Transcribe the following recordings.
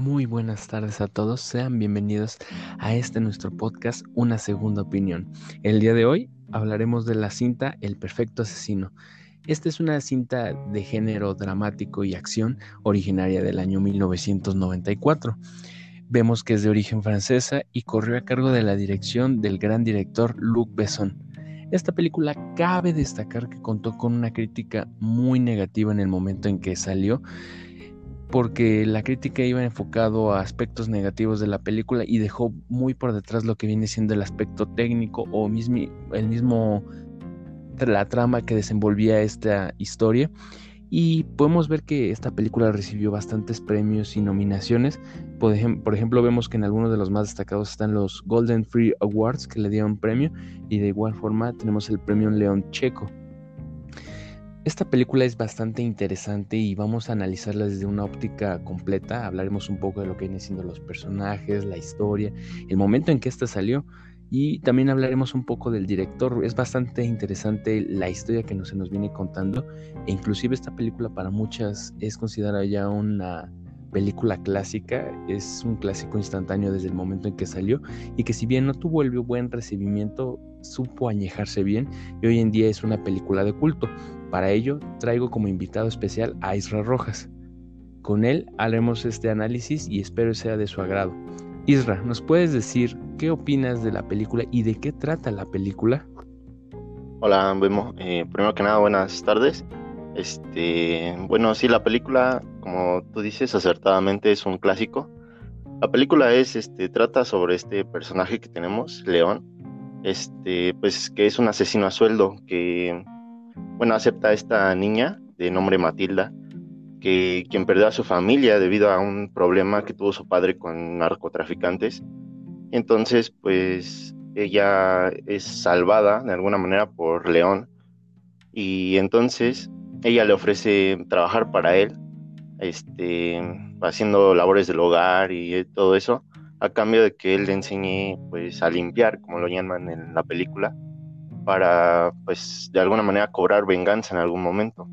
Muy buenas tardes a todos, sean bienvenidos a este nuestro podcast Una Segunda Opinión. El día de hoy hablaremos de la cinta El Perfecto Asesino. Esta es una cinta de género dramático y acción originaria del año 1994. Vemos que es de origen francesa y corrió a cargo de la dirección del gran director Luc Besson. Esta película cabe destacar que contó con una crítica muy negativa en el momento en que salió, porque la crítica iba enfocado a aspectos negativos de la película y dejó muy por detrás lo que viene siendo el aspecto técnico o el mismo la trama que desenvolvía esta historia y podemos ver que esta película recibió bastantes premios y nominaciones. Por, ejemplo, vemos que en algunos de los más destacados están los Golden Free Awards que le dieron premio y de igual forma tenemos el premio León Checo. Esta película es bastante interesante y vamos a analizarla desde una óptica completa. Hablaremos un poco de lo que vienen siendo los personajes, la historia, el momento en que esta salió y también hablaremos un poco del director. Es bastante interesante la historia que nos, se nos viene contando. E inclusive esta película para muchas es considerada ya una película clásica. Es un clásico instantáneo desde el momento en que salió. Y que si bien no tuvo el buen recibimiento, supo añejarse bien. Y hoy en día es una película de culto. Para ello traigo como invitado especial a Isra Rojas. Con él haremos este análisis y espero sea de su agrado. Isra, ¿nos puedes decir qué opinas de la película y de qué trata la película? Hola, Bemo. Eh, primero que nada, buenas tardes. Este, bueno, sí, la película, como tú dices acertadamente, es un clásico. La película es, este, trata sobre este personaje que tenemos, León, este, pues que es un asesino a sueldo que, bueno, acepta a esta niña de nombre Matilda que quien perdió a su familia debido a un problema que tuvo su padre con narcotraficantes. Entonces, pues ella es salvada de alguna manera por León y entonces ella le ofrece trabajar para él, este, haciendo labores del hogar y todo eso, a cambio de que él le enseñe pues a limpiar, como lo llaman en la película, para pues de alguna manera cobrar venganza en algún momento.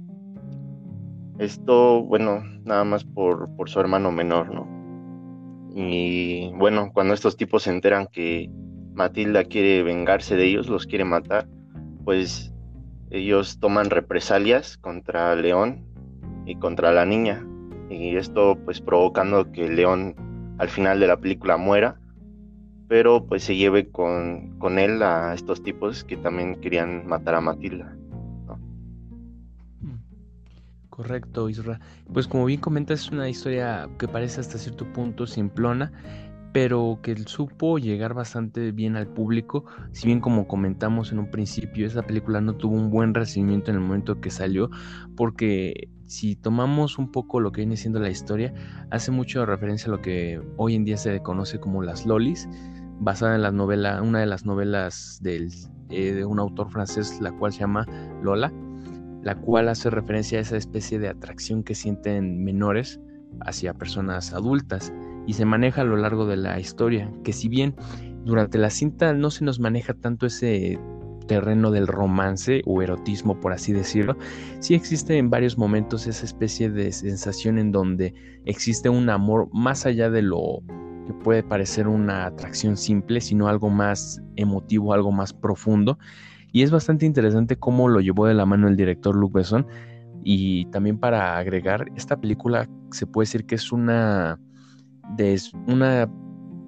Esto, bueno, nada más por, su hermano menor, ¿no? Y bueno, cuando estos tipos se enteran que Matilda quiere vengarse de ellos, los quiere matar, pues ellos toman represalias contra León y contra la niña. Y esto pues provocando que León al final de la película muera, pero pues se lleve con, con él a estos tipos que también querían matar a Matilda. Correcto, Isra. Pues como bien comentas, es una historia que parece hasta cierto punto simplona, pero que supo llegar bastante bien al público. Si bien como comentamos en un principio, esa película no tuvo un buen recibimiento en el momento que salió, porque si tomamos un poco lo que viene siendo la historia, hace mucho referencia a lo que hoy en día se conoce como las lolis, basada en la novela, una de las novelas del, eh, de un autor francés, la cual se llama Lola la cual hace referencia a esa especie de atracción que sienten menores hacia personas adultas y se maneja a lo largo de la historia, que si bien durante la cinta no se nos maneja tanto ese terreno del romance o erotismo, por así decirlo, sí existe en varios momentos esa especie de sensación en donde existe un amor más allá de lo que puede parecer una atracción simple, sino algo más emotivo, algo más profundo, y es bastante interesante cómo lo llevó de la mano el director Luc Besson. Y también para agregar, esta película se puede decir que es una. De, una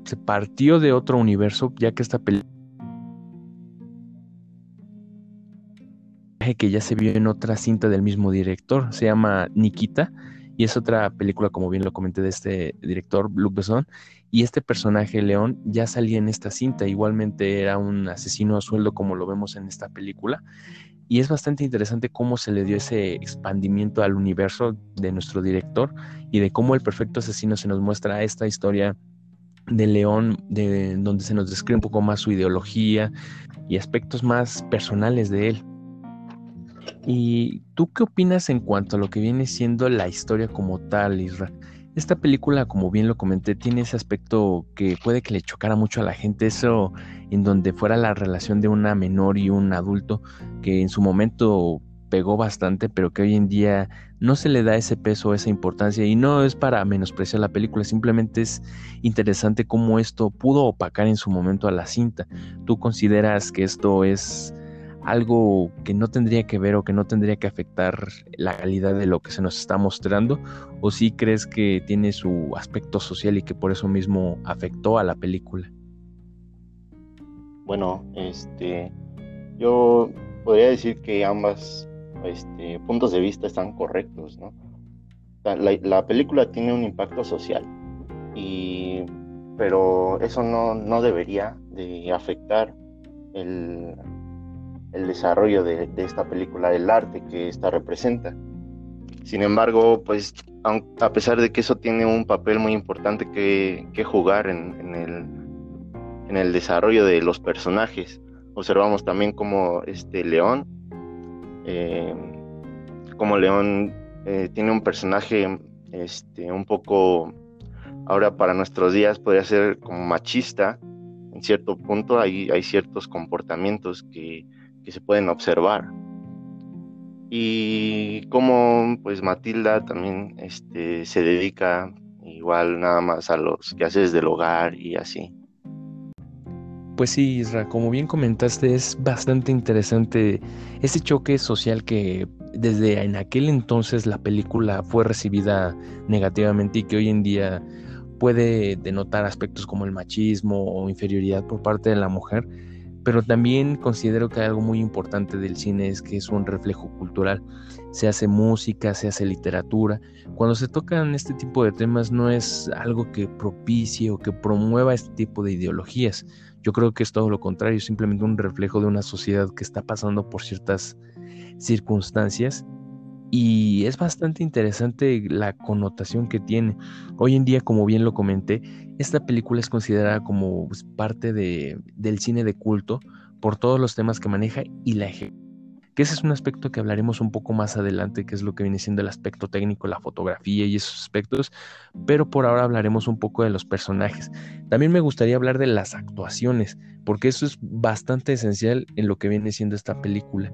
se partió de otro universo, ya que esta película. que ya se vio en otra cinta del mismo director, se llama Nikita, y es otra película, como bien lo comenté, de este director, Luc Besson, y este personaje, León, ya salía en esta cinta, igualmente era un asesino a sueldo como lo vemos en esta película. Y es bastante interesante cómo se le dio ese expandimiento al universo de nuestro director y de cómo el perfecto asesino se nos muestra esta historia de León, de, donde se nos describe un poco más su ideología y aspectos más personales de él. ¿Y tú qué opinas en cuanto a lo que viene siendo la historia como tal, Israel? Esta película, como bien lo comenté, tiene ese aspecto que puede que le chocara mucho a la gente, eso en donde fuera la relación de una menor y un adulto, que en su momento pegó bastante, pero que hoy en día no se le da ese peso, esa importancia, y no es para menospreciar la película, simplemente es interesante cómo esto pudo opacar en su momento a la cinta. ¿Tú consideras que esto es algo que no tendría que ver o que no tendría que afectar la calidad de lo que se nos está mostrando? ¿O sí crees que tiene su aspecto social y que por eso mismo afectó a la película? Bueno, este, yo podría decir que ambas este, puntos de vista están correctos, ¿no? La, película tiene un impacto social, y, pero eso no, no debería de afectar el, el desarrollo de, esta película, el arte que esta representa. Sin embargo, pues a pesar de que eso tiene un papel muy importante que, que jugar en, el, en el desarrollo de los personajes, observamos también como este León, eh, como León eh, tiene un personaje este, un poco, ahora para nuestros días podría ser como machista, en cierto punto hay, hay ciertos comportamientos que, se pueden observar. Y como pues Matilda también este, se dedica igual nada más a los quehaceres del hogar y así. Pues sí, Isra, como bien comentaste, es bastante interesante ese choque social que desde en aquel entonces la película fue recibida negativamente y que hoy en día puede denotar aspectos como el machismo o inferioridad por parte de la mujer, pero también considero que algo muy importante del cine es que es un reflejo cultural. Se hace música, se hace literatura. Cuando se tocan este tipo de temas no es algo que propicie o que promueva este tipo de ideologías, yo creo que es todo lo contrario, simplemente un reflejo de una sociedad que está pasando por ciertas circunstancias y es bastante interesante la connotación que tiene. Hoy en día, como bien lo comenté, esta película es considerada como pues, parte de, del cine de culto por todos los temas que maneja y la ejecución que ese es un aspecto que hablaremos un poco más adelante, que es lo que viene siendo el aspecto técnico, la fotografía y esos aspectos, pero por ahora hablaremos un poco de los personajes. También me gustaría hablar de las actuaciones, porque eso es bastante esencial en lo que viene siendo esta película.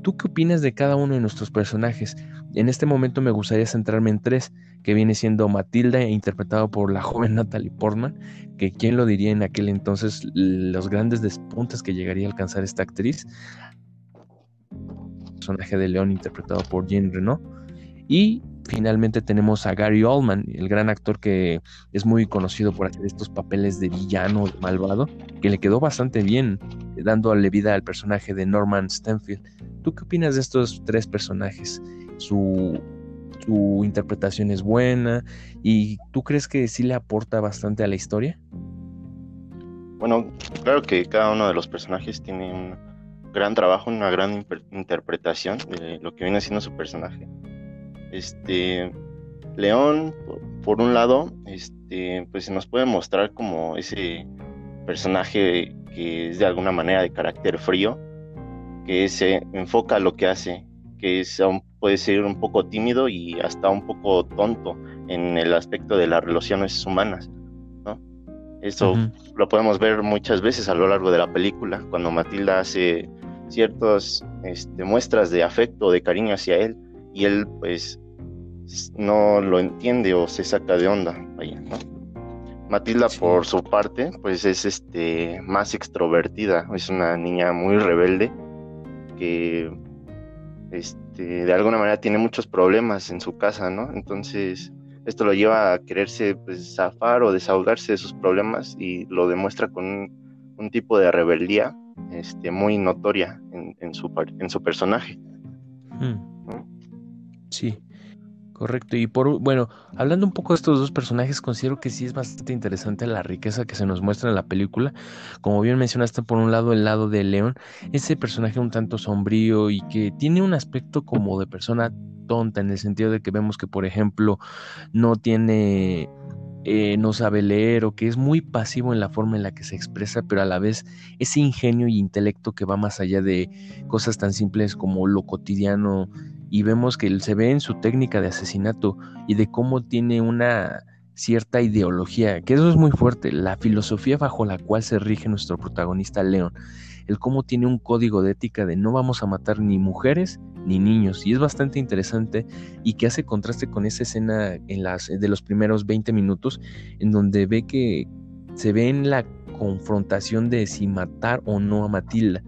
¿Tú qué opinas de cada uno de nuestros personajes? En este momento me gustaría centrarme en tres, que viene siendo Matilda, interpretado por la joven Natalie Portman, que quién lo diría en aquel entonces los grandes despuntes que llegaría a alcanzar esta actriz personaje de León interpretado por Jean Reno. Y finalmente tenemos a Gary Oldman, el gran actor que es muy conocido por hacer estos papeles de villano, malvado, que le quedó bastante bien, dándole vida al personaje de Norman Stanfield. ¿Tú qué opinas de estos tres personajes? Su, su interpretación es buena y ¿tú crees que sí le aporta bastante a la historia? Bueno, claro que cada uno de los personajes tiene un gran trabajo, una gran interpretación de lo que viene siendo su personaje. Este León, por, un lado, este, pues se nos puede mostrar como ese personaje que es de alguna manera de carácter frío, que se enfoca a lo que hace, que es, puede ser un poco tímido y hasta un poco tonto en el aspecto de las relaciones humanas. ¿no? Eso lo podemos ver muchas veces a lo largo de la película, cuando Matilda hace ciertas este, muestras de afecto, de cariño hacia él, y él pues no lo entiende o se saca de onda. Matilda por su parte pues es este más extrovertida, es una niña muy rebelde que este, de alguna manera tiene muchos problemas en su casa, ¿no? Entonces esto lo lleva a quererse pues, zafar o desahogarse de sus problemas y lo demuestra con un tipo de rebeldía este, muy notoria en, su, en su personaje. Hmm. Sí, correcto. Y por bueno, hablando un poco de estos dos personajes, considero que sí es bastante interesante la riqueza que se nos muestra en la película. Como bien mencionaste, por un lado, el lado de León, ese personaje un tanto sombrío y que tiene un aspecto como de persona tonta, en el sentido de que vemos que, por ejemplo, no tiene eh, no sabe leer o que es muy pasivo en la forma en la que se expresa, pero a la vez ese ingenio y intelecto que va más allá de cosas tan simples como lo cotidiano y vemos que se ve en su técnica de asesinato y de cómo tiene una cierta ideología, que eso es muy fuerte, la filosofía bajo la cual se rige nuestro protagonista León el cómo tiene un código de ética de no vamos a matar ni mujeres ni niños. Y es bastante interesante y que hace contraste con esa escena en las, de los primeros 20 minutos, en donde ve que se ve en la confrontación de si matar o no a Matilda,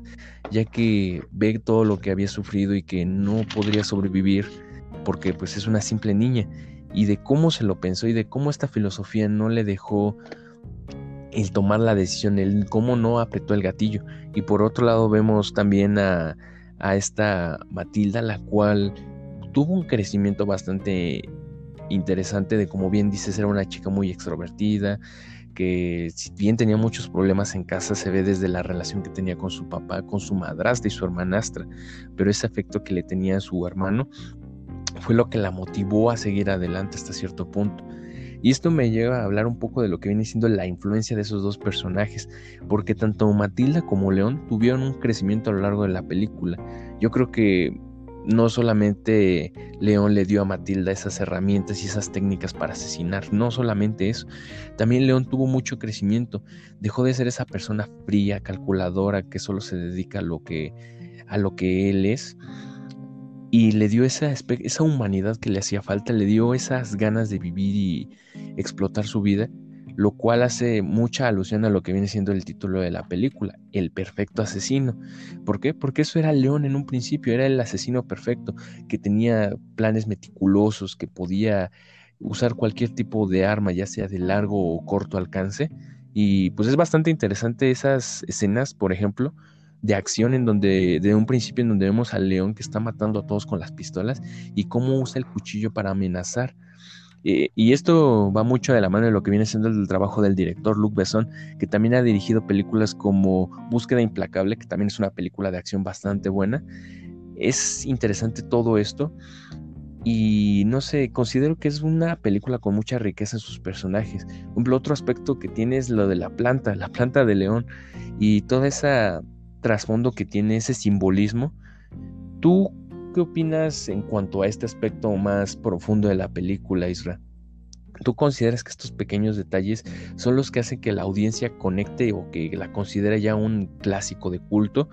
ya que ve todo lo que había sufrido y que no podría sobrevivir porque pues es una simple niña y de cómo se lo pensó y de cómo esta filosofía no le dejó el tomar la decisión, el cómo no apretó el gatillo. Y por otro lado vemos también a, a esta Matilda, la cual tuvo un crecimiento bastante interesante de como bien dices, era una chica muy extrovertida, que si bien tenía muchos problemas en casa, se ve desde la relación que tenía con su papá, con su madrastra y su hermanastra, pero ese afecto que le tenía a su hermano fue lo que la motivó a seguir adelante hasta cierto punto. Y esto me lleva a hablar un poco de lo que viene siendo la influencia de esos dos personajes, porque tanto Matilda como León tuvieron un crecimiento a lo largo de la película. Yo creo que no solamente León le dio a Matilda esas herramientas y esas técnicas para asesinar, no solamente eso, también León tuvo mucho crecimiento, dejó de ser esa persona fría, calculadora, que solo se dedica a lo que, a lo que él es, y le dio esa, esa humanidad que le hacía falta, le dio esas ganas de vivir y explotar su vida lo cual hace mucha alusión a lo que viene siendo el título de la película, El perfecto asesino. ¿Por qué? Porque eso era León en un principio, era el asesino perfecto, que tenía planes meticulosos, que podía usar cualquier tipo de arma, ya sea de largo o corto alcance. Y pues es bastante interesante esas escenas, por ejemplo, de acción en donde, de un principio en donde vemos al león que está matando a todos con las pistolas y cómo usa el cuchillo para amenazar. Eh, y esto va mucho de la mano de lo que viene siendo el trabajo del director Luc Besson, que también ha dirigido películas como Búsqueda Implacable, que también es una película de acción bastante buena. Es interesante todo esto y no sé, considero que es una película con mucha riqueza en sus personajes. Un otro aspecto que tiene es lo de la planta, la planta de león y todo ese trasfondo que tiene ese simbolismo. ¿Tú ¿Qué opinas en cuanto a este aspecto más profundo de la película, Isra? ¿Tú consideras que estos pequeños detalles son los que hacen que la audiencia conecte o que la considere ya un clásico de culto?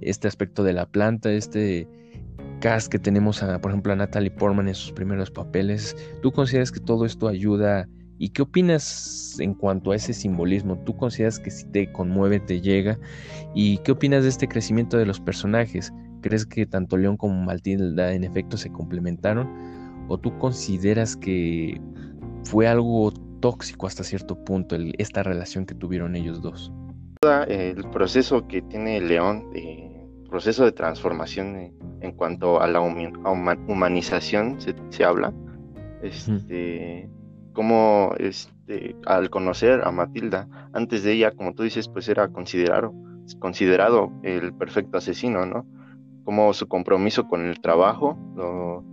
Este aspecto de la planta, este cast que tenemos, a, por ejemplo, a Natalie Portman en sus primeros papeles. ¿Tú consideras que todo esto ayuda? ¿Y qué opinas en cuanto a ese simbolismo? ¿Tú consideras que si te conmueve, te llega? ¿Y qué opinas de este crecimiento de los personajes? ¿Crees que tanto León como Matilda en efecto se complementaron? ¿O tú consideras que fue algo tóxico hasta cierto punto esta relación que tuvieron ellos dos? El proceso que tiene León, el proceso de transformación en cuanto a la humanización se, habla, este, como este, al conocer a Matilda, antes de ella, como tú dices, pues era considerado, considerado el perfecto asesino, ¿no? como su compromiso con el trabajo lo,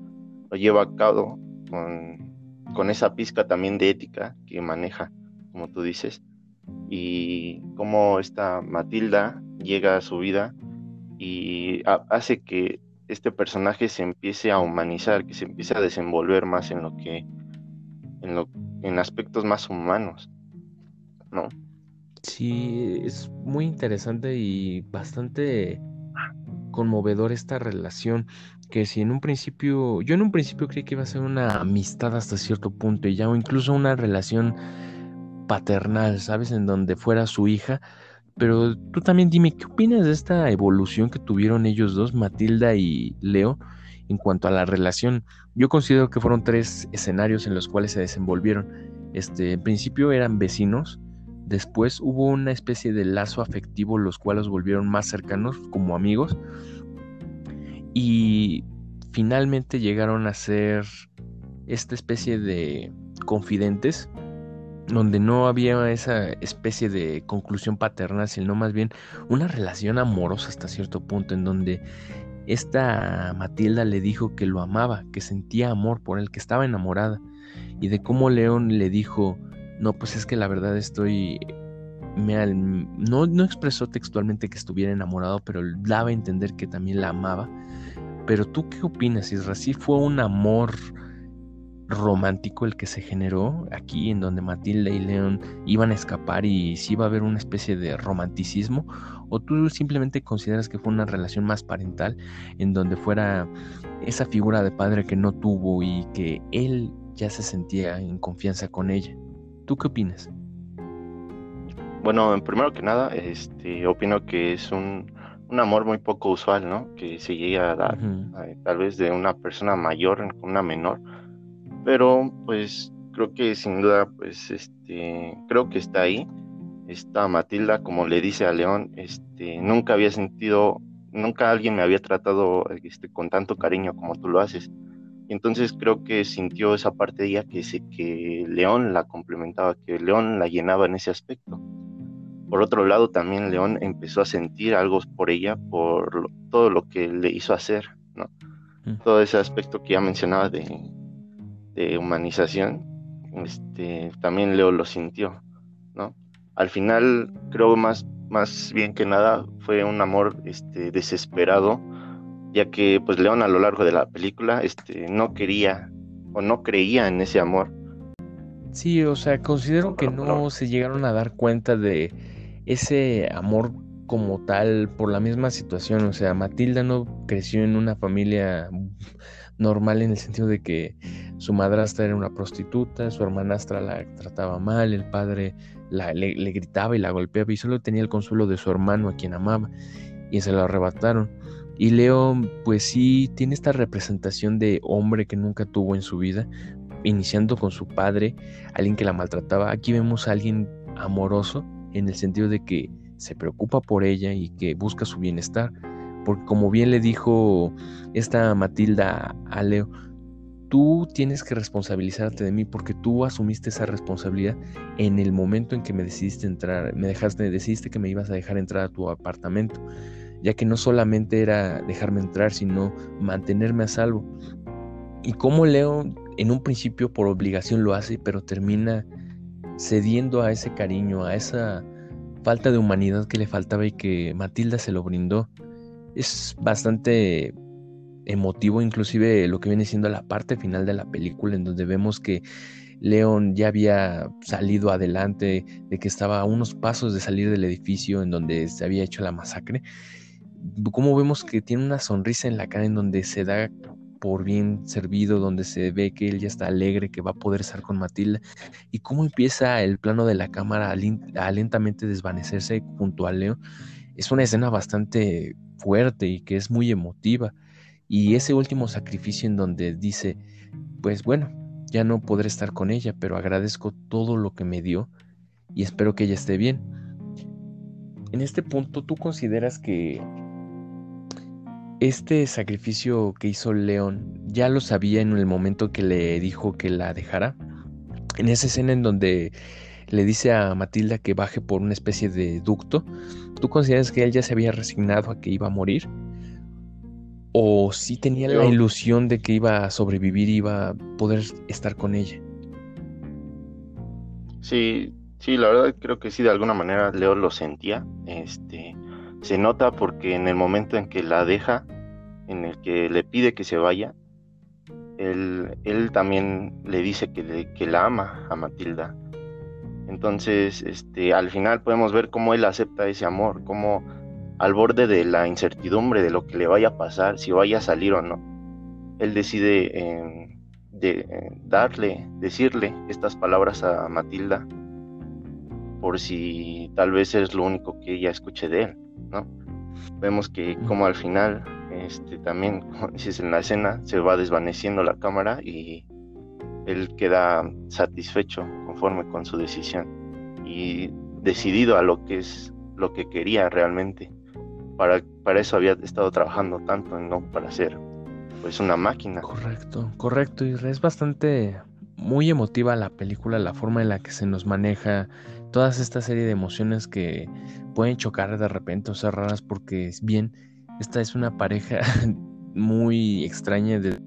lleva a cabo con, esa pizca también de ética que maneja, como tú dices, y cómo esta Matilda llega a su vida y hace que este personaje se empiece a humanizar, que se empiece a desenvolver más en lo que, en, lo, en aspectos más humanos, ¿no? Sí, es muy interesante y bastante conmovedor esta relación que si en un principio, yo en un principio creí que iba a ser una amistad hasta cierto punto y ya o incluso una relación paternal, ¿sabes? En donde fuera su hija. Pero tú también dime, ¿qué opinas de esta evolución que tuvieron ellos dos, Matilda y Leo, en cuanto a la relación? Yo considero que fueron tres escenarios en los cuales se desenvolvieron. Este, en principio eran vecinos, Después hubo una especie de lazo afectivo, los cuales volvieron más cercanos como amigos. Y finalmente llegaron a ser esta especie de confidentes, donde no había esa especie de conclusión paterna, sino más bien una relación amorosa hasta cierto punto, en donde esta Matilda le dijo que lo amaba, que sentía amor por él, que estaba enamorada, y de cómo León le dijo, no, pues es que la verdad estoy... Me, no, no expresó textualmente que estuviera enamorado, pero daba a entender que también la amaba. Pero tú qué opinas, Isra? ¿Sí fue un amor romántico el que se generó aquí, en donde Matilda y León iban a escapar y si iba a haber una especie de romanticismo? ¿O tú simplemente consideras que fue una relación más parental en donde fuera esa figura de padre que no tuvo y que él ya se sentía en confianza con ella? ¿Tú qué opinas? Bueno, primero que nada, este, opino que es un, amor muy poco usual, ¿no? Que se llega a dar, tal vez de una persona mayor con una menor, pero pues creo que sin duda, pues, este, creo que está ahí. Esta Matilda, como le dice a León, este, nunca había sentido, nunca alguien me había tratado este, con tanto cariño como tú lo haces. Y entonces creo que sintió esa parte de ella que, que León la complementaba, que León la llenaba en ese aspecto. Por otro lado, también León empezó a sentir algo por ella, por todo lo que le hizo hacer, ¿no? Mm. Todo ese aspecto que ya mencionaba de, de humanización, este, también Leo lo sintió. Al final, creo más, más bien que nada, fue un amor este, desesperado, ya que pues León a lo largo de la película este, no quería o no creía en ese amor. Sí, o sea, considero que no se llegaron a dar cuenta de ese amor como tal por la misma situación. O sea, Matilda no creció en una familia normal en el sentido de que su madrastra era una prostituta, su hermanastra la trataba mal, el padre le, le, gritaba y la golpeaba y solo tenía el consuelo de su hermano a quien amaba y se lo arrebataron. Y Leo pues sí tiene esta representación de hombre que nunca tuvo en su vida, iniciando con su padre, alguien que la maltrataba. Aquí vemos a alguien amoroso en el sentido de que se preocupa por ella y que busca su bienestar porque como bien le dijo esta Matilda a Leo, tú tienes que responsabilizarte de mí porque tú asumiste esa responsabilidad en el momento en que me decidiste entrar, me dejaste, decidiste que me ibas a dejar entrar a tu apartamento, ya que no solamente era dejarme entrar, sino mantenerme a salvo. Y como Leo en un principio por obligación lo hace, pero termina cediendo a ese cariño, a esa falta de humanidad que le faltaba y que Matilda se lo brindó es bastante emotivo, inclusive lo que viene siendo la parte final de la película, en donde vemos que León ya había salido adelante, de que estaba a unos pasos de salir del edificio en donde se había hecho la masacre. Como vemos que tiene una sonrisa en la cara en donde se da por bien servido, donde se ve que él ya está alegre, que va a poder estar con Matilda, y cómo empieza el plano de la cámara a, lentamente desvanecerse junto a Leo. Es una escena bastante fuerte y que es muy emotiva. Y ese último sacrificio en donde dice, pues bueno, ya no podré estar con ella, pero agradezco todo lo que me dio y espero que ella esté bien. En este punto, ¿tú consideras que este sacrificio que hizo León ya lo sabía en el momento que le dijo que la dejara? En esa escena en donde le dice a Matilda que baje por una especie de ducto, ¿tú consideras que él ya se había resignado a que iba a morir? ¿O sí tenía la ilusión de que iba a sobrevivir y iba a poder estar con ella? Sí, sí, la verdad creo que sí, de alguna manera Leo lo sentía. Este, se nota porque en el momento en que la deja, en el que le pide que se vaya, él, él también le dice que, que la ama a Matilda entonces, este, al final podemos ver cómo él acepta ese amor, cómo al borde de la incertidumbre de lo que le vaya a pasar, si vaya a salir o no, él decide em, de, eh, darle, decirle estas palabras a Matilda por si tal vez es lo único que ella escuche de él, ¿no? Vemos que como al final, este, también, como dices en la escena, se va desvaneciendo la cámara y él queda satisfecho, conforme con su decisión y decidido a lo que es lo que quería realmente. Para, para eso había estado trabajando tanto, no para ser pues una máquina. Correcto, correcto. Y es bastante muy emotiva la película, la forma en la que se nos maneja todas esta serie de emociones que pueden chocar de repente o ser raras porque es bien, esta es una pareja muy extraña de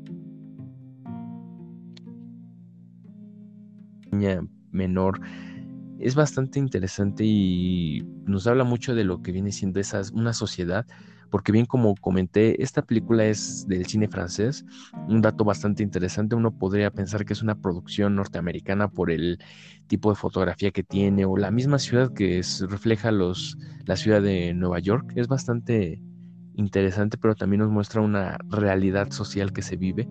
menor es bastante interesante y nos habla mucho de lo que viene siendo esa, una sociedad porque bien como comenté, esta película es del cine francés, un dato bastante interesante, uno podría pensar que es una producción norteamericana por el tipo de fotografía que tiene o la misma ciudad que refleja los, la ciudad de Nueva York, es bastante interesante, pero también nos muestra una realidad social que se vive,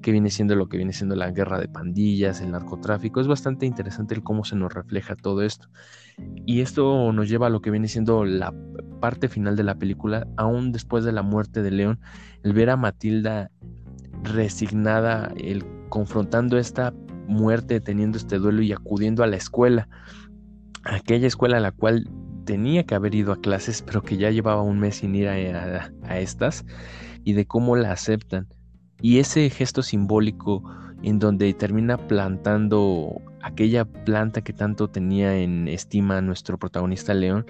que viene siendo lo que viene siendo la guerra de pandillas, el narcotráfico. Es bastante interesante el cómo se nos refleja todo esto. Y esto nos lleva a lo que viene siendo la parte final de la película, aún después de la muerte de León, el ver a Matilda resignada, el confrontando esta muerte, teniendo este duelo y acudiendo a la escuela, aquella escuela a la cual tenía que haber ido a clases, pero que ya llevaba un mes sin ir a, estas, y de cómo la aceptan. Y ese gesto simbólico en donde termina plantando aquella planta que tanto tenía en estima nuestro protagonista León.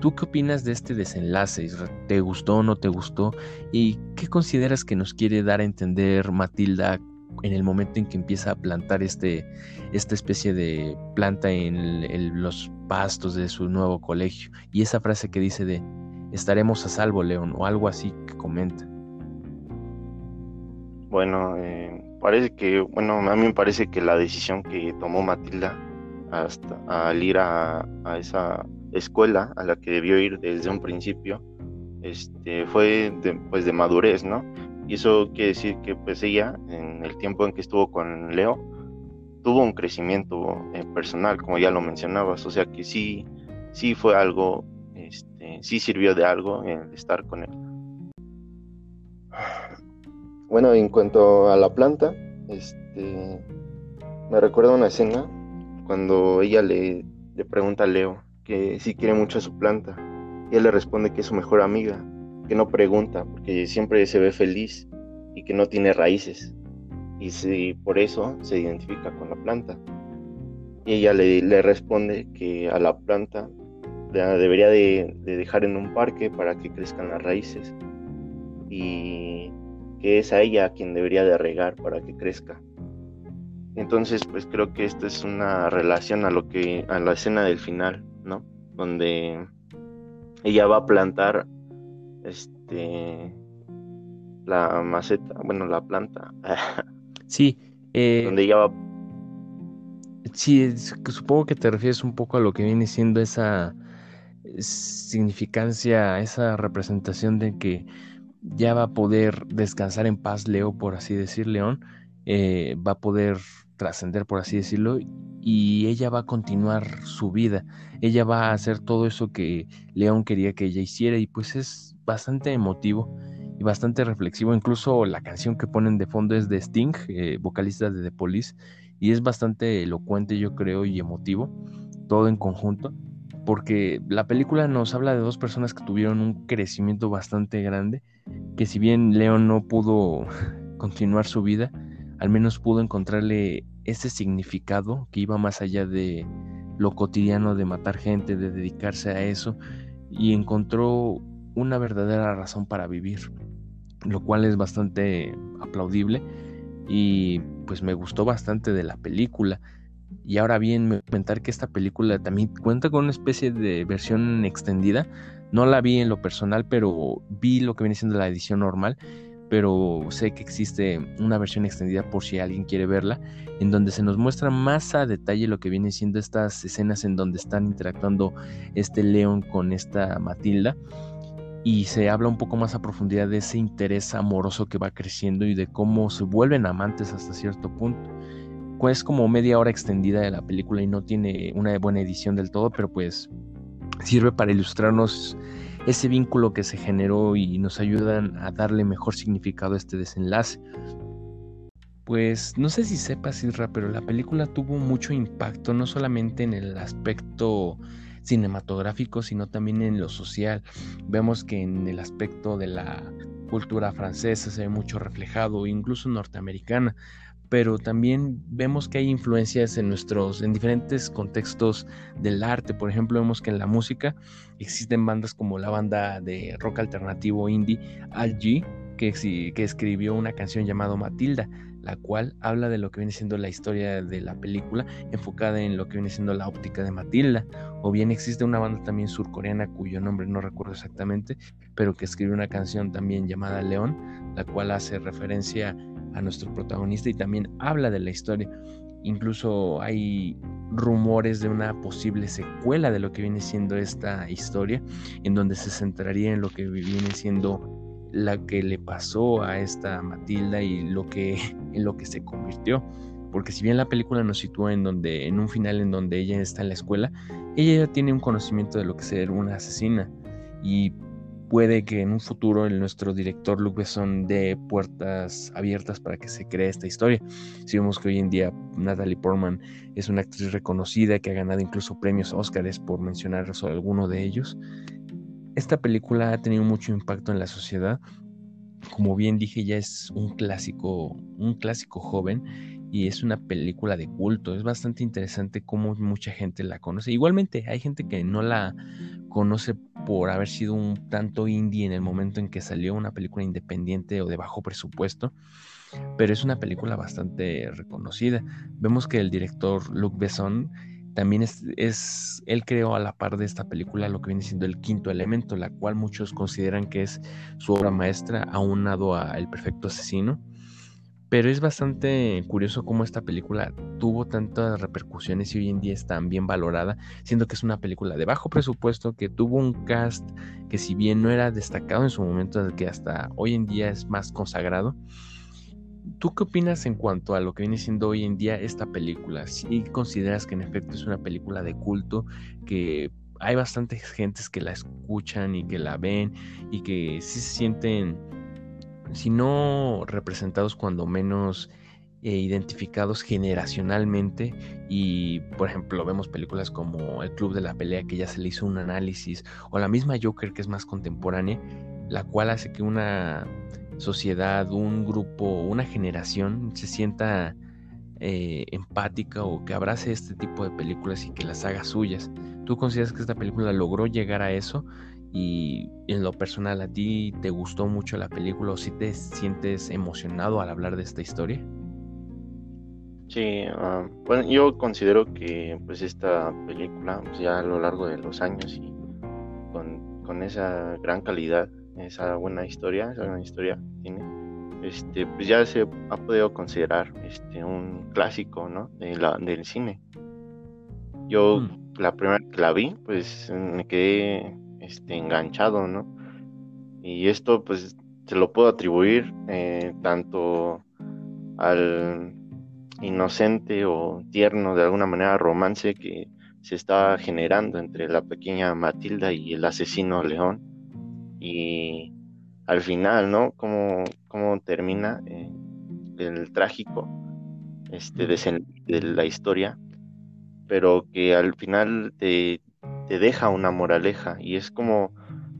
¿Tú qué opinas de este desenlace? ¿Te gustó o no te gustó? ¿Y qué consideras que nos quiere dar a entender Matilda en el momento en que empieza a plantar este, esta especie de planta en, los pastos de su nuevo colegio. Y esa frase que dice de estaremos a salvo, León, o algo así que comenta. Bueno, eh, parece que, bueno, a mí me parece que la decisión que tomó Matilda hasta al ir a, esa escuela a la que debió ir desde un principio, este, fue de, pues de madurez, ¿no? Y eso quiere decir que pues ella, en el tiempo en que estuvo con Leo, tuvo un crecimiento eh, personal, como ya lo mencionabas, o sea que sí, sí fue algo, este, sí sirvió de algo el estar con él. Bueno, en cuanto a la planta, este, me recuerda una escena cuando ella le, le pregunta a Leo que sí quiere mucho a su planta, y él le responde que es su mejor amiga, que no pregunta, porque siempre se ve feliz y que no tiene raíces. Y si, por eso se identifica con la planta. Y ella le, responde que a la planta debería de, dejar en un parque para que crezcan las raíces. Y que es a ella quien debería de regar para que crezca. Entonces, pues creo que esta es una relación a lo que a la escena del final, ¿no? Donde ella va a plantar este la maceta, bueno, la planta. Sí. Eh, donde ella va. Sí, supongo que te refieres un poco a lo que viene siendo esa significancia, esa representación de que ya va a poder descansar en paz Leo, por así decir, León, eh, va a poder trascender, por así decirlo, y ella va a continuar su vida. Ella va a hacer todo eso que León quería que ella hiciera y pues es bastante emotivo y bastante reflexivo. Incluso la canción que ponen de fondo es de Sting, eh, vocalista de The Police, y es bastante elocuente, yo creo, y emotivo, todo en conjunto, porque la película nos habla de dos personas que tuvieron un crecimiento bastante grande, que si bien León no pudo continuar su vida, al menos pudo encontrarle ese significado que iba más allá de lo cotidiano de matar gente, de dedicarse a eso, y encontró una verdadera razón para vivir, lo cual es bastante aplaudible y pues me gustó bastante de la película. Y ahora bien, me comentar que esta película también cuenta con una especie de versión extendida. No la vi en lo personal, pero vi lo que viene siendo la edición normal pero sé que existe una versión extendida por si alguien quiere verla, en donde se nos muestra más a detalle lo que viene siendo estas escenas en donde están interactuando este León con esta Matilda y se habla un poco más a profundidad de ese interés amoroso que va creciendo y de cómo se vuelven amantes hasta cierto punto. Es como media hora extendida de la película y no tiene una buena edición del todo, pero pues sirve para ilustrarnos ese vínculo que se generó y nos ayudan a darle mejor significado a este desenlace. Pues no sé si sepas, Isra, pero la película tuvo mucho impacto, no solamente en el aspecto cinematográfico, sino también en lo social. Vemos que en el aspecto de la cultura francesa se ve mucho reflejado, incluso norteamericana pero también vemos que hay influencias en nuestros, en diferentes contextos del arte. Por ejemplo, vemos que en la música existen bandas como la banda de rock alternativo indie Al G, que, que escribió una canción llamada Matilda, la cual habla de lo que viene siendo la historia de la película, enfocada en lo que viene siendo la óptica de Matilda. O bien existe una banda también surcoreana cuyo nombre no recuerdo exactamente, pero que escribe una canción también llamada León, la cual hace referencia a nuestro protagonista y también habla de la historia. Incluso hay rumores de una posible secuela de lo que viene siendo esta historia, en donde se centraría en lo que viene siendo la que le pasó a esta Matilda y lo que en lo que se convirtió. Porque si bien la película nos sitúa en donde, en un final en donde ella está en la escuela, ella ya tiene un conocimiento de lo que es ser una asesina. Y puede que en un futuro el, nuestro director Luc Besson dé puertas abiertas para que se cree esta historia. Si vemos que hoy en día Natalie Portman es una actriz reconocida que ha ganado incluso premios Oscars por mencionar alguno de ellos, esta película ha tenido mucho impacto en la sociedad. Como bien dije, ya es un clásico, un clásico joven y es una película de culto. Es bastante interesante cómo mucha gente la conoce. Igualmente, hay gente que no la conoce por haber sido un tanto indie en el momento en que salió una película independiente o de bajo presupuesto, pero es una película bastante reconocida. Vemos que el director Luc Besson también es, él creó a la par de esta película lo que viene siendo el quinto elemento, la cual muchos consideran que es su obra maestra, aunado a El Perfecto Asesino. Pero es bastante curioso cómo esta película tuvo tantas repercusiones y hoy en día es tan bien valorada, siendo que es una película de bajo presupuesto, que tuvo un cast que si bien no era destacado en su momento, que hasta hoy en día es más consagrado, ¿Tú qué opinas en cuanto a lo que viene siendo hoy en día esta película? ¿Si consideras que en efecto es una película de culto, que hay bastantes gentes que la escuchan y que la ven y que sí se sienten, si no representados, cuando menos eh, identificados generacionalmente y por ejemplo vemos películas como El Club de la Pelea que ya se le hizo un análisis o la misma Joker que es más contemporánea, la cual hace que una sociedad, un grupo, una generación se sienta eh, empática o que abrace este tipo de películas y que las haga suyas. ¿Tú consideras que esta película logró llegar a eso? Y en lo personal, ¿a ti te gustó mucho la película o si te sientes emocionado al hablar de esta historia? Sí, ah, bueno, yo considero que pues esta película, pues, ya a lo largo de los años y con, con esa gran calidad esa buena historia, esa gran historia tiene, este, pues ya se ha podido considerar este, un clásico, ¿no? De la, del cine. Yo mm. la primera que la vi, pues me quedé este, enganchado, ¿no? Y esto, pues, se lo puedo atribuir eh, tanto al inocente o tierno, de alguna manera romance que se está generando entre la pequeña Matilda y el asesino León y al final, ¿no? Cómo, cómo termina eh, el trágico este, de, la historia, pero que al final te, deja una moraleja y es como,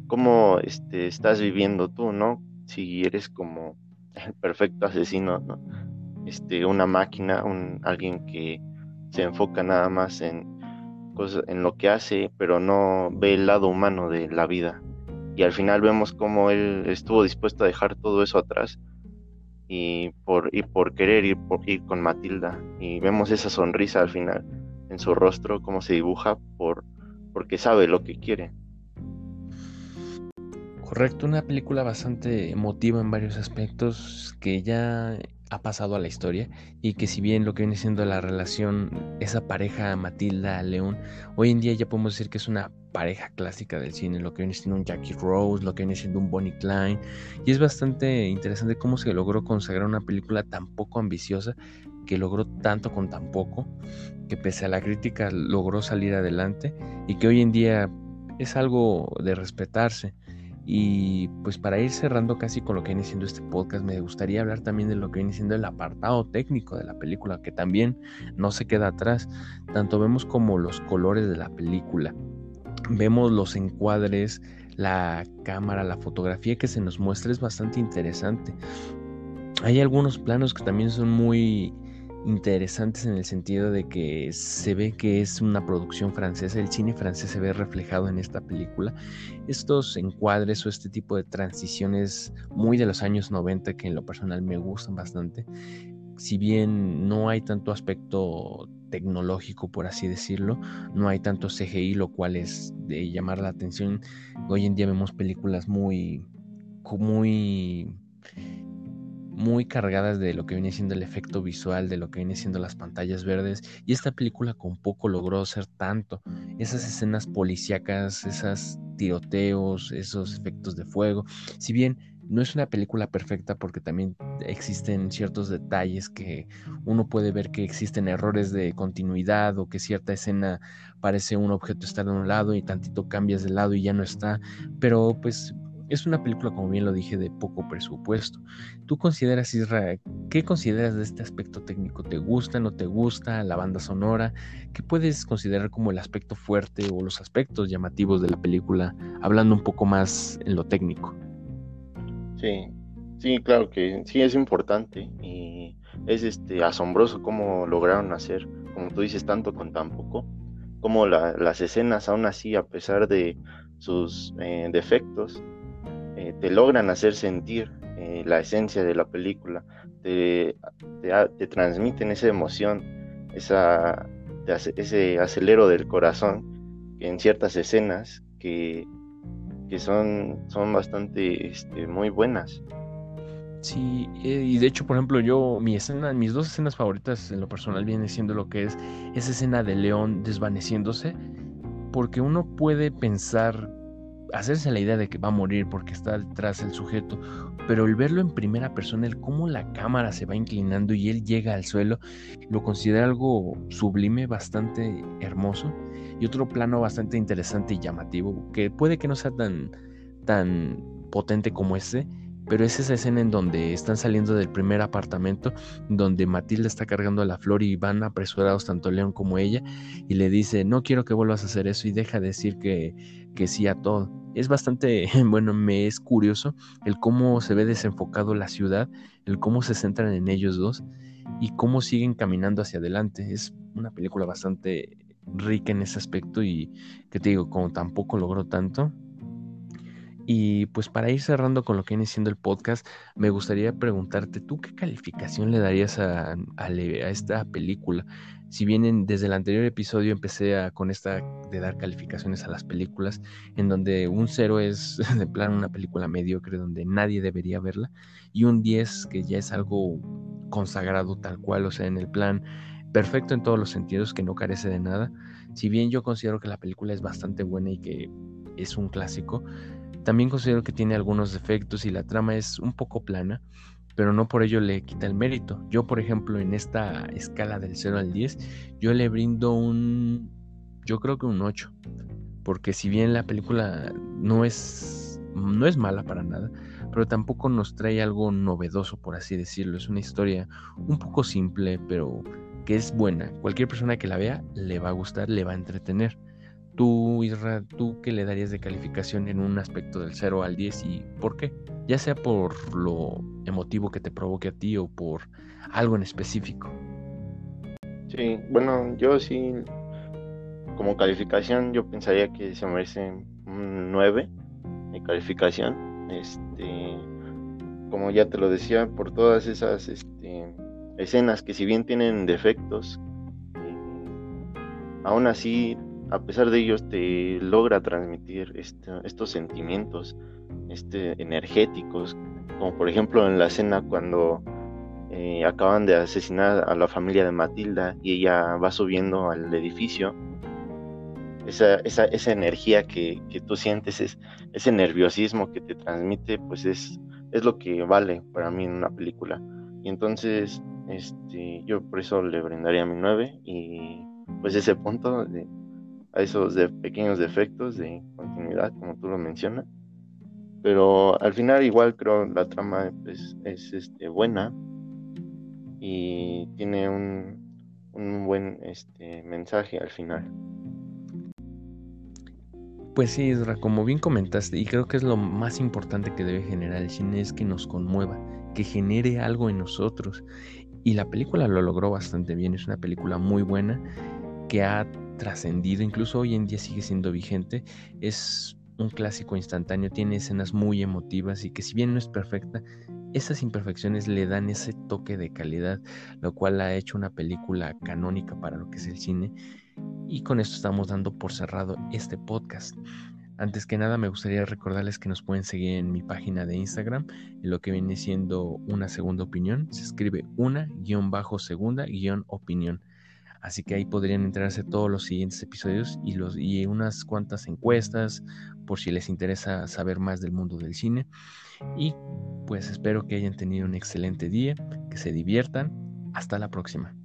como este, estás viviendo tú, ¿no? Si eres como el perfecto asesino, ¿no? Este, una máquina, un, alguien que se enfoca nada más en, cosas, en lo que hace, pero no ve el lado humano de la vida y al final vemos cómo él estuvo dispuesto a dejar todo eso atrás y por, y por querer ir, por, ir con Matilda y vemos esa sonrisa al final en su rostro, cómo se dibuja por, porque sabe lo que quiere. Correcto, una película bastante emotiva en varios aspectos que ya ha pasado a la historia y que si bien lo que viene siendo la relación, esa pareja Matilda León, hoy en día ya podemos decir que es una pareja clásica del cine, lo que viene siendo un Jackie Rose, lo que viene siendo un Bonnie Klein, y es bastante interesante cómo se logró consagrar una película tan poco ambiciosa, que logró tanto con tan poco, que pese a la crítica logró salir adelante y que hoy en día es algo de respetarse. Y pues para ir cerrando casi con lo que viene siendo este podcast, me gustaría hablar también de lo que viene siendo el apartado técnico de la película, que también no se queda atrás. Tanto vemos como los colores de la película, vemos los encuadres, la cámara, la fotografía que se nos muestra es bastante interesante. Hay algunos planos que también son muy interesantes en el sentido de que se ve que es una producción francesa, el cine francés se ve reflejado en esta película. Estos encuadres o este tipo de transiciones muy de los años 90 que en lo personal me gustan bastante, si bien no hay tanto aspecto tecnológico, por así decirlo, no hay tanto CGI, lo cual es de llamar la atención. Hoy en día vemos películas muy, muy muy cargadas de lo que viene siendo el efecto visual, de lo que viene siendo las pantallas verdes, y esta película con poco logró ser tanto. Esas escenas policíacas, esos tiroteos, esos efectos de fuego, si bien no es una película perfecta porque también existen ciertos detalles que uno puede ver que existen errores de continuidad o que cierta escena parece un objeto estar de un lado y tantito cambias de lado y ya no está, pero pues es una película, como bien lo dije, de poco presupuesto. ¿Tú consideras, Israel, qué consideras de este aspecto técnico? ¿Te gusta, no te gusta? ¿La banda sonora? ¿Qué puedes considerar como el aspecto fuerte o los aspectos llamativos de la película, hablando un poco más en lo técnico? Sí, sí, claro que sí es importante y es este asombroso cómo lograron hacer, como tú dices, tanto con tan poco, como las escenas aún así, a pesar de sus eh, defectos, eh, te logran hacer sentir eh, la esencia de la película, te, te, transmiten esa emoción, ese acelero del corazón en ciertas escenas que, que son, son bastante este, muy buenas. Sí, eh, y de hecho, por ejemplo, yo, mi escena, mis dos escenas favoritas en lo personal viene siendo lo que es esa escena de León desvaneciéndose, porque uno puede pensar hacerse la idea de que va a morir porque está detrás el sujeto, pero el verlo en primera persona, el cómo la cámara se va inclinando y él llega al suelo, lo considera algo sublime, bastante hermoso y otro plano bastante interesante y llamativo, que puede que no sea tan, tan potente como este, pero es esa escena en donde están saliendo del primer apartamento, donde Matilda está cargando la flor y van apresurados tanto León como ella, y le dice, no quiero que vuelvas a hacer eso, y deja de decir que, que sí a todo. Es bastante, bueno, me es curioso el cómo se ve desenfocado la ciudad, el cómo se centran en ellos dos y cómo siguen caminando hacia adelante. Es una película bastante rica en ese aspecto y que te digo, como tampoco logró tanto, y pues para ir cerrando con lo que viene siendo el podcast, me gustaría preguntarte, ¿tú qué calificación le darías a, esta película? Si bien desde el anterior episodio empecé a, con esta de dar calificaciones a las películas, en donde un cero es de plan una película mediocre donde nadie debería verla, y un 10 que ya es algo consagrado tal cual, o sea, en el plan perfecto en todos los sentidos, que no carece de nada. Si bien yo considero que la película es bastante buena y que es un clásico, también considero que tiene algunos defectos y la trama es un poco plana, pero no por ello le quita el mérito. Yo, por ejemplo, en esta escala del 0 al 10, yo le brindo un, yo creo que un 8, porque si bien la película no es, no es mala para nada, pero tampoco nos trae algo novedoso, por así decirlo. Es una historia un poco simple, pero que es buena. Cualquier persona que la vea le va a gustar, le va a entretener. Tú, Isra, ¿tú qué le darías de calificación en un aspecto del 0 al 10 y por qué? Ya sea por lo emotivo que te provoque a ti o por algo en específico. Sí, bueno, yo sí, como calificación, yo pensaría que se merece un 9 de calificación. Este, como ya te lo decía, por todas esas este, escenas que si bien tienen defectos, eh, aún así a pesar de ellos te logra transmitir este, estos sentimientos este, energéticos, como por ejemplo en la escena cuando eh, acaban de asesinar a la familia de Matilda y ella va subiendo al edificio. Esa, esa, esa energía que, que, tú sientes, es, ese nerviosismo que te transmite, pues es, es lo que vale para mí en una película. Y entonces, este, yo por eso le brindaría mi 9 y pues ese punto a esos de pequeños defectos de continuidad, como tú lo mencionas. Pero al final igual creo la trama es este, buena y tiene un, un buen este, mensaje al final. Pues sí, Isra, como bien comentaste, y creo que es lo más importante que debe generar el cine, es que nos conmueva, que genere algo en nosotros. Y la película lo logró bastante bien, es una película muy buena que ha trascendido, incluso hoy en día sigue siendo vigente, es un clásico instantáneo, tiene escenas muy emotivas y que si bien no es perfecta, esas imperfecciones le dan ese toque de calidad, lo cual ha hecho una película canónica para lo que es el cine. Y con esto estamos dando por cerrado este podcast. Antes que nada me gustaría recordarles que nos pueden seguir en mi página de Instagram, en lo que viene siendo una segunda opinión. Se escribe una guion bajo segunda guion opinión. Así que ahí podrían enterarse todos los siguientes episodios y, y unas cuantas encuestas por si les interesa saber más del mundo del cine. Y pues espero que hayan tenido un excelente día, que se diviertan. Hasta la próxima.